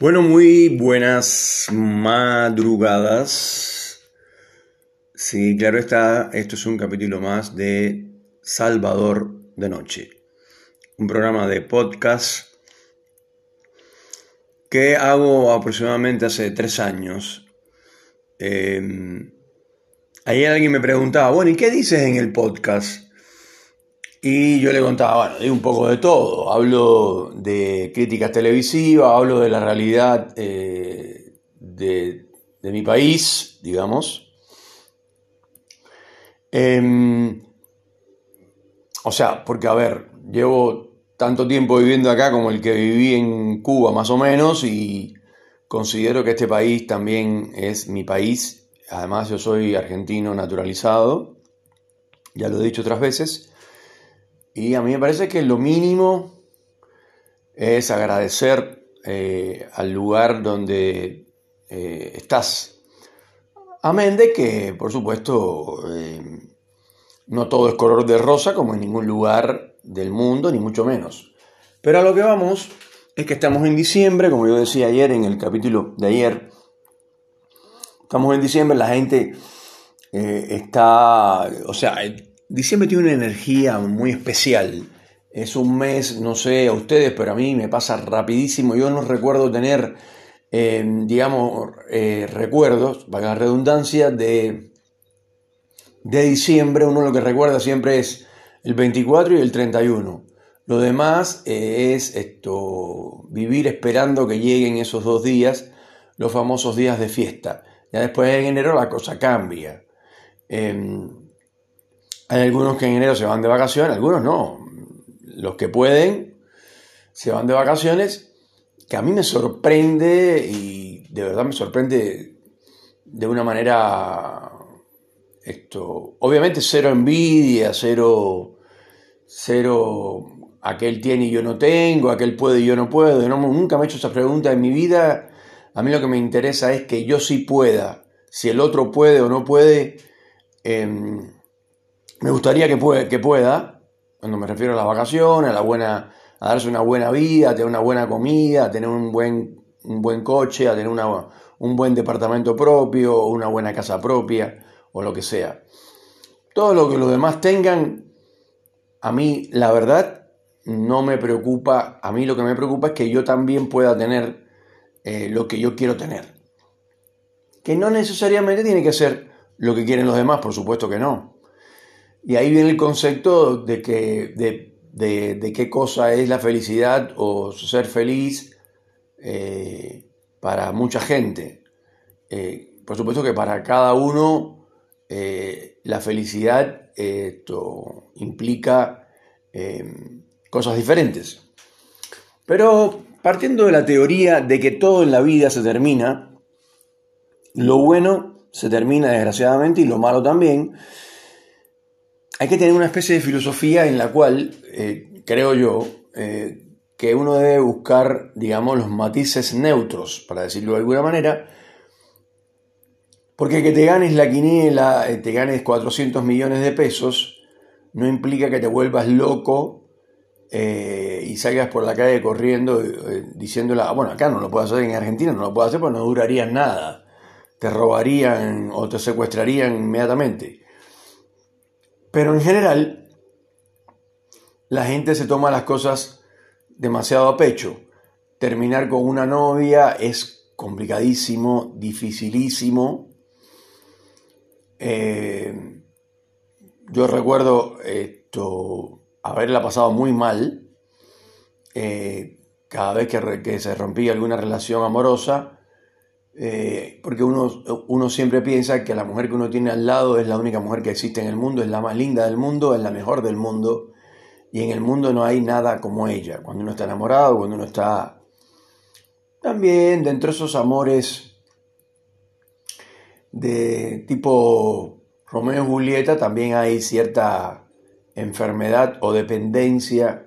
Bueno, muy buenas madrugadas. Sí, claro está, esto es un capítulo más de Salvador de Noche, un programa de podcast que hago aproximadamente hace tres años. Eh, ayer alguien me preguntaba, bueno, ¿y qué dices en el podcast? Y yo le contaba, bueno, de un poco de todo. Hablo de críticas televisivas, hablo de la realidad eh, de, mi país, digamos. Em, o sea, porque a ver, llevo tanto tiempo viviendo acá como el que viví en Cuba más o menos y considero que este país también es mi país. Además yo soy argentino naturalizado, ya lo he dicho otras veces. Y a mí me parece que lo mínimo es agradecer eh, al lugar donde eh, estás. Amén de que, por supuesto, eh, no todo es color de rosa como en ningún lugar del mundo, ni mucho menos. Pero a lo que vamos es que estamos en diciembre, como yo decía ayer en el capítulo de ayer. Estamos en diciembre, la gente está, o sea, Diciembre tiene una energía muy especial. Es un mes, no sé a ustedes, pero a mí me pasa rapidísimo. Yo no recuerdo tener, em, digamos, eh, recuerdos, para la redundancia, de, de diciembre. Uno lo que recuerda siempre es el 24 y el 31. Lo demás eh, es esto, vivir esperando que lleguen esos dos días, los famosos días de fiesta. Ya después en enero la cosa cambia. Em, hay algunos que en enero se van de vacaciones, algunos no. Los que pueden se van de vacaciones, que a mí me sorprende y de verdad me sorprende de una manera esto, obviamente cero envidia, cero, cero aquel tiene y yo no tengo, aquel puede y yo no puedo. nunca me he hecho esa pregunta en mi vida. A mí lo que me interesa es que yo sí pueda. Si el otro puede o no puede, em, me gustaría que, que pueda, cuando me refiero a las vacaciones, a, la buena, a darse una buena vida, a tener una buena comida, a tener un buen, un buen coche, a tener una, un buen departamento propio, una buena casa propia o lo que sea. Todo lo que los demás tengan, a mí la verdad no me preocupa, a mí lo que me preocupa es que yo también pueda tener eh, lo que yo quiero tener. Que no necesariamente tiene que ser lo que quieren los demás, por supuesto que no. Y ahí viene el concepto de, que, de, qué cosa es la felicidad o ser feliz eh, para mucha gente. Eh, por supuesto que para cada uno eh, la felicidad esto, implica cosas diferentes. Pero partiendo de la teoría de que todo en la vida se termina, lo bueno se termina desgraciadamente y lo malo también, hay que tener una especie de filosofía en la cual, eh, creo yo, eh, que uno debe buscar, digamos, los matices neutros, para decirlo de alguna manera, porque que te ganes la quiniela, eh, te ganes 400 millones de pesos, no implica que te vuelvas loco y salgas por la calle corriendo diciéndola, bueno, acá no lo puedo hacer, en Argentina no lo puedo hacer porque no duraría nada, te robarían o te secuestrarían inmediatamente. Pero en general, la gente se toma las cosas demasiado a pecho. Terminar con una novia es complicadísimo, dificilísimo. Eh, yo recuerdo esto, haberla pasado muy mal. Eh, cada vez que, que, se rompía alguna relación amorosa, eh, porque uno, uno siempre piensa que la mujer que uno tiene al lado es la única mujer que existe en el mundo, es la más linda del mundo, es la mejor del mundo, y en el mundo no hay nada como ella. Cuando uno está enamorado, cuando uno está también dentro de esos amores de tipo Romeo y Julieta, también hay cierta enfermedad o dependencia.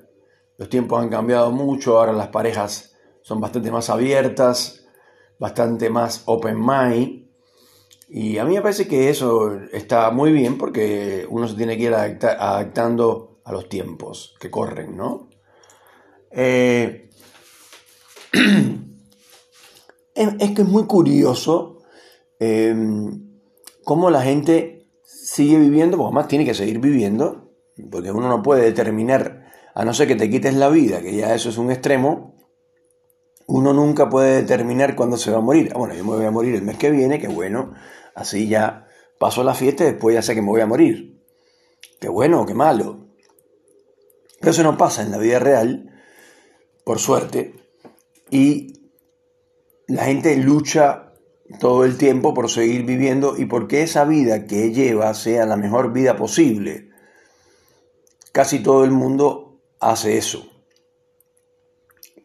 Los tiempos han cambiado mucho, ahora las parejas son bastante más abiertas, bastante más open mind. Y a mí me parece que eso está muy bien porque uno se tiene que ir adaptando a los tiempos que corren, ¿no? Eh, es, que es muy curioso em, cómo la gente sigue viviendo, porque además tiene que seguir viviendo, porque uno no puede determinar, a no ser que te quites la vida, que ya eso es un extremo, uno nunca puede determinar cuándo se va a morir. Ah, bueno, yo me voy a morir el mes que viene, que bueno, así ya paso la fiesta y después ya sé que me voy a morir. Qué bueno qué malo. Pero eso no pasa en la vida real, por suerte, y la gente lucha todo el tiempo por seguir viviendo y porque esa vida que lleva sea la mejor vida posible. Casi todo el mundo hace eso.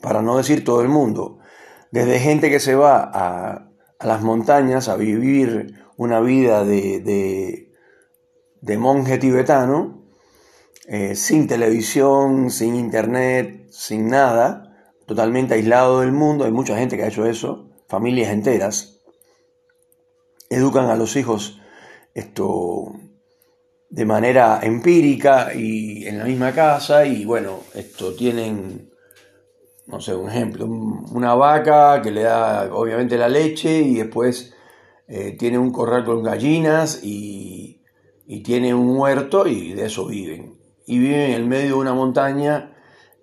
Para no decir todo el mundo. Desde gente que se va a, las montañas a vivir una vida de, de, monje tibetano, eh, sin televisión, sin internet, sin nada, totalmente aislado del mundo. Hay mucha gente que ha hecho eso, familias enteras. Educan a los hijos esto de manera empírica y en la misma casa y bueno, esto tienen no sé, un ejemplo, una vaca que le da obviamente la leche y después eh, tiene un corral con gallinas y, tiene un huerto y de eso viven. Y viven en el medio de una montaña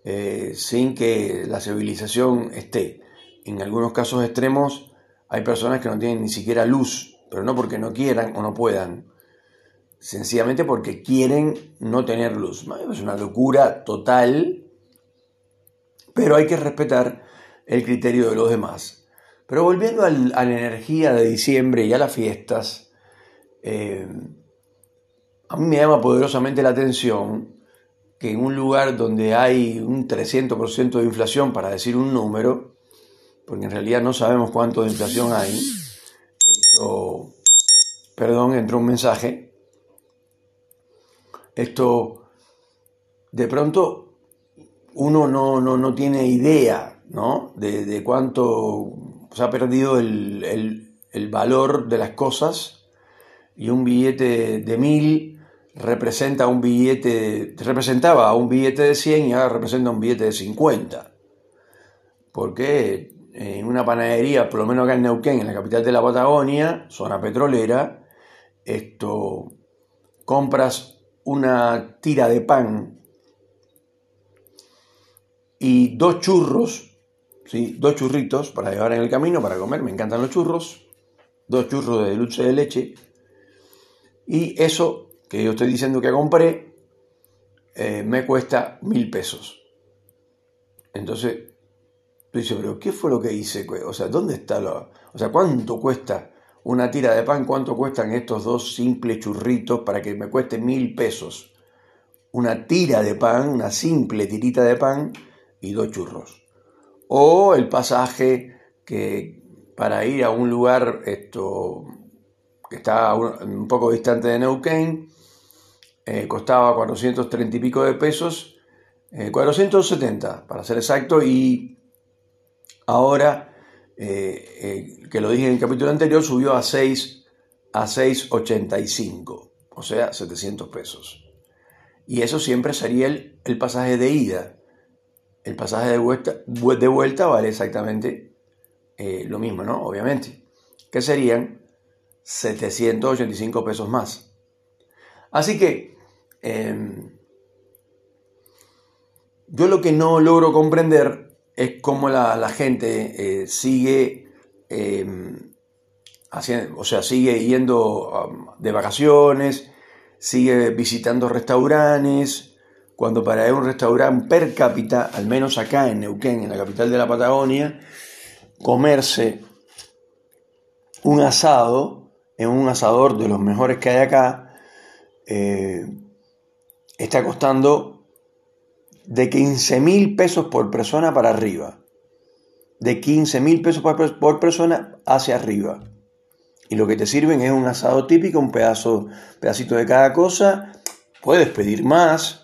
eh, sin que la civilización esté. En algunos casos extremos hay personas que no tienen ni siquiera luz, pero no porque no quieran o no puedan, sencillamente porque quieren no tener luz. Es una locura total pero hay que respetar el criterio de los demás. Pero volviendo a la energía de diciembre y a las fiestas, eh, a mí me llama poderosamente la atención que en un lugar donde hay un 300% de inflación, para decir un número, porque en realidad no sabemos cuánto de inflación hay, esto, perdón, entró un mensaje, esto, de pronto uno no, no, tiene idea ¿no? de, cuánto se ha perdido el, valor de las cosas y un billete de mil representa un billete, representaba un billete de 100 y ahora representa un billete de 50. Porque en una panadería, por lo menos acá en Neuquén, en la capital de la Patagonia, zona petrolera, esto compras una tira de pan y dos churros, ¿sí? dos churritos para llevar en el camino, para comer, me encantan los churros, dos churros de dulce de leche, y eso que yo estoy diciendo que compré, eh, me cuesta mil pesos. Entonces, tú dices, pero ¿qué fue lo que hice? O sea, ¿dónde está lo...? O sea, ¿cuánto cuesta una tira de pan? ¿Cuánto cuestan estos dos simples churritos para que me cueste mil pesos? Una tira de pan, una simple tirita de pan, y dos churros. O el pasaje que para ir a un lugar esto, que está un poco distante de Neuquén, eh, costaba 430 y pico de pesos, 470 eh, para ser exacto, y ahora, eh, que lo dije en el capítulo anterior, subió a 6 a 6,85, o sea, 700 pesos. Y eso siempre sería el, el pasaje de ida. El pasaje de vuelta, de vuelta vale exactamente eh, lo mismo, ¿no? Obviamente. Que serían 785 pesos más. Así que em, yo lo que no logro comprender es cómo la, gente eh, sigue em, haciendo, o sea, sigue yendo de vacaciones, sigue visitando restaurantes, cuando para un restaurante per cápita, al menos acá en Neuquén, en la capital de la Patagonia, comerse un asado en un asador de los mejores que hay acá, eh, está costando de 15 mil pesos por persona para arriba. De 15 mil pesos por, persona hacia arriba. Y lo que te sirven es un asado típico, un pedazo, pedacito de cada cosa. Puedes pedir más,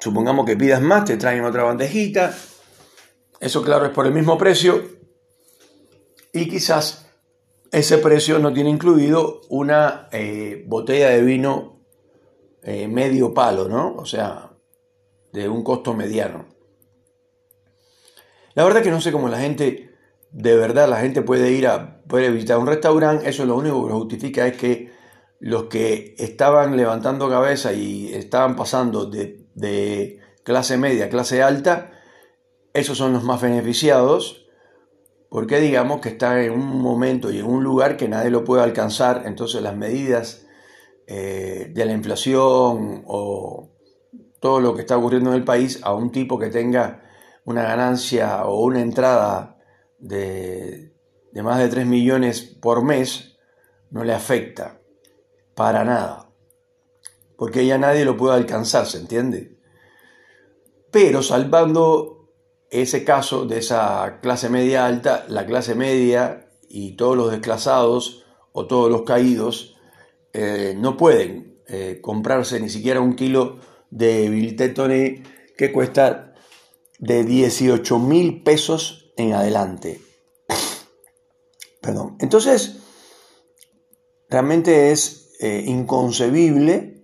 Supongamos que pidas más, te traen otra bandejita. Eso claro es por el mismo precio. Y quizás ese precio no tiene incluido una eh, botella de vino eh, medio palo, ¿no? O sea, de un costo mediano. La verdad que no sé cómo la gente de verdad la gente puede ir a puede visitar un restaurante, eso lo único que justifica es que los que estaban levantando cabeza y estaban pasando de, de clase media clase alta, esos son los más beneficiados, porque digamos que está en un momento y en un lugar que nadie lo puede alcanzar, entonces las medidas eh, de la inflación o todo lo que está ocurriendo en el país a un tipo que tenga una ganancia o una entrada de, de más de 3 millones por mes, no le afecta para nada, porque ya nadie lo puede alcanzar, ¿se entiende? Pero salvando ese caso de esa clase media alta, la clase media y todos los desclasados o todos los caídos eh, no pueden eh, comprarse ni siquiera un kilo de Biltetone que cuesta de 18 mil pesos en adelante. Perdón. Entonces, realmente es eh, inconcebible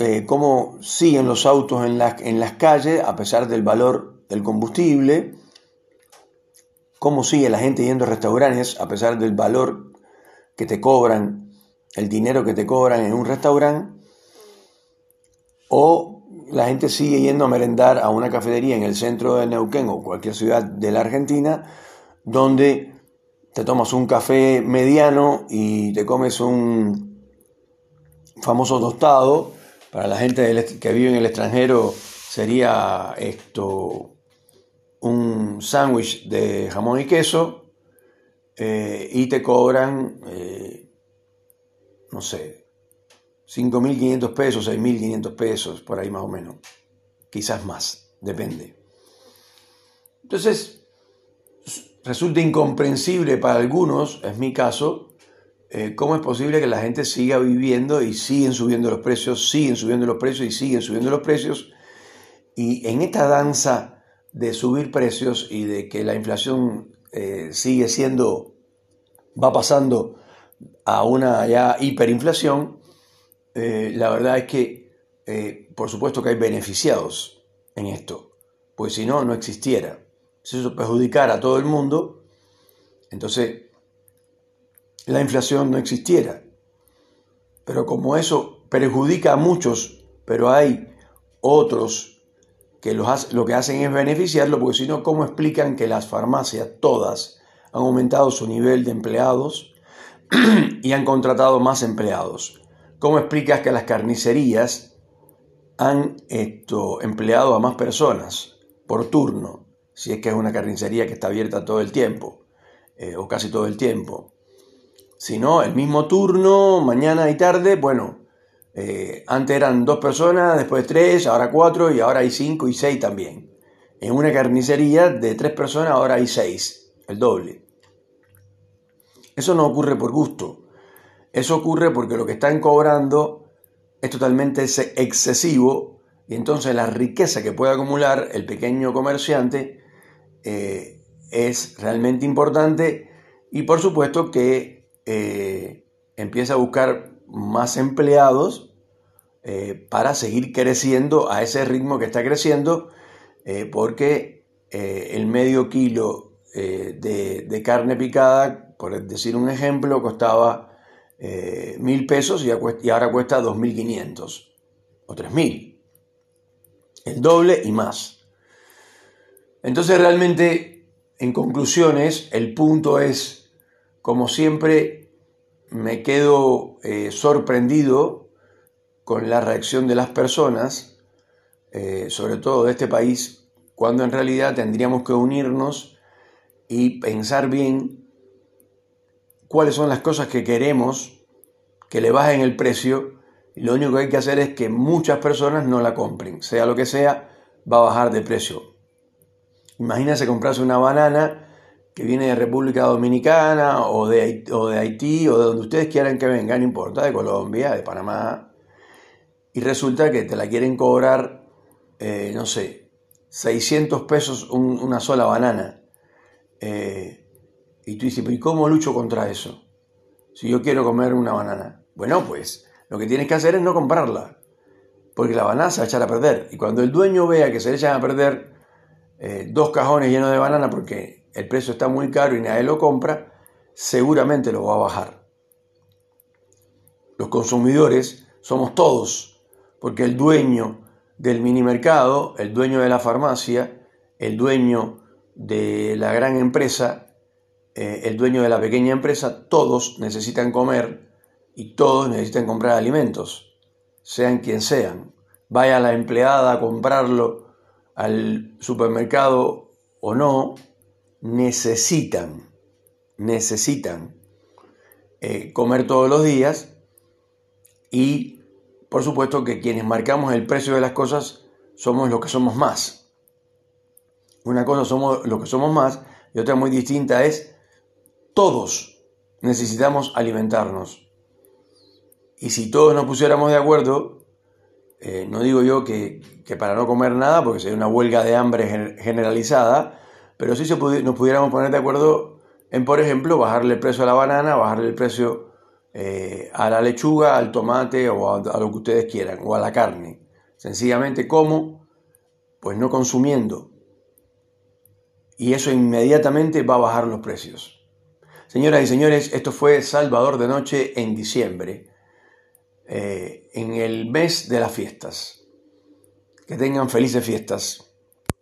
eh, cómo siguen los autos en, en las calles a pesar del valor del combustible, cómo sigue la gente yendo a restaurantes a pesar del valor que te cobran, el dinero que te cobran en un restaurante, o la gente sigue yendo a merendar a una cafetería en el centro de Neuquén o cualquier ciudad de la Argentina, donde te tomas un café mediano y te comes un famoso tostado. Para la gente que vive en el extranjero sería esto un sándwich de jamón y queso eh, y te cobran, eh, no sé, 5.500 pesos, 6.500 pesos, por ahí más o menos. Quizás más, depende. Entonces, resulta incomprensible para algunos, es mi caso, eh, cómo es posible que la gente siga viviendo y siguen subiendo los precios, siguen subiendo los precios y siguen subiendo los precios. Y en esta danza de subir precios y de que la inflación eh, sigue siendo, va pasando a una ya hiperinflación, eh, la verdad es que por supuesto que hay beneficiados en esto, pues si no, no existiera si eso perjudicara a todo el mundo, entonces la inflación no existiera. Pero como eso perjudica a muchos, pero hay otros que lo que hacen es beneficiarlo, porque si no, ¿cómo explican que las farmacias todas han aumentado su nivel de empleados y han contratado más empleados? ¿Cómo explicas que las carnicerías han empleado a más personas por turno? si es que es una carnicería que está abierta todo el tiempo, eh, o casi todo el tiempo. Si no, el mismo turno, mañana y tarde, bueno, eh, antes eran dos personas, después tres, ahora cuatro y ahora hay cinco y seis también. En una carnicería de tres personas ahora hay seis, el doble. Eso no ocurre por gusto. Eso ocurre porque lo que están cobrando es totalmente excesivo y entonces la riqueza que puede acumular el pequeño comerciante eh, es realmente importante y por supuesto que eh, empieza a buscar más empleados eh, para seguir creciendo a ese ritmo que está creciendo porque el medio kilo de, carne picada, por decir un ejemplo, costaba mil pesos y ahora cuesta 2.500 o 3.000. El doble y más. Entonces realmente, en conclusiones, el punto es, como siempre, me quedo eh, sorprendido con la reacción de las personas, eh, sobre todo de este país, cuando en realidad tendríamos que unirnos y pensar bien cuáles son las cosas que queremos que le bajen el precio. Lo único que hay que hacer es que muchas personas no la compren, sea lo que sea, va a bajar de precio. Imagínense comprarse una banana que viene de República Dominicana o de, o de Haití o de donde ustedes quieran que venga, no importa, de Colombia, de Panamá, y resulta que te la quieren cobrar, eh, no sé, 600 pesos una sola banana. Eh, y tú dices, ¿y cómo lucho contra eso? Si yo quiero comer una banana. Bueno, pues lo que tienes que hacer es no comprarla, porque la banana se va a echar a perder. Y cuando el dueño vea que se le echan a perder, eh, dos cajones llenos de banana porque el precio está muy caro y nadie lo compra, seguramente lo va a bajar. Los consumidores somos todos, porque el dueño del mini mercado, el dueño de la farmacia, el dueño de la gran empresa, eh, el dueño de la pequeña empresa, todos necesitan comer y todos necesitan comprar alimentos, sean quien sean. Vaya la empleada a comprarlo al supermercado o no, necesitan, necesitan eh, comer todos los días y por supuesto que quienes marcamos el precio de las cosas somos los que somos más. Una cosa somos los que somos más y otra muy distinta es todos necesitamos alimentarnos. Y si todos nos pusiéramos de acuerdo, eh, no digo yo que, para no comer nada, porque sería una huelga de hambre generalizada, pero se nos pudiéramos poner de acuerdo en, por ejemplo, bajarle el precio a la banana, bajarle el precio eh, a la lechuga, al tomate o a, a, lo que ustedes quieran, o a la carne. Sencillamente, ¿cómo? Pues no consumiendo. Y eso inmediatamente va a bajar los precios. Señoras y señores, esto fue Salvador de Noche en diciembre, eh, en el mes de las fiestas. Que tengan felices fiestas.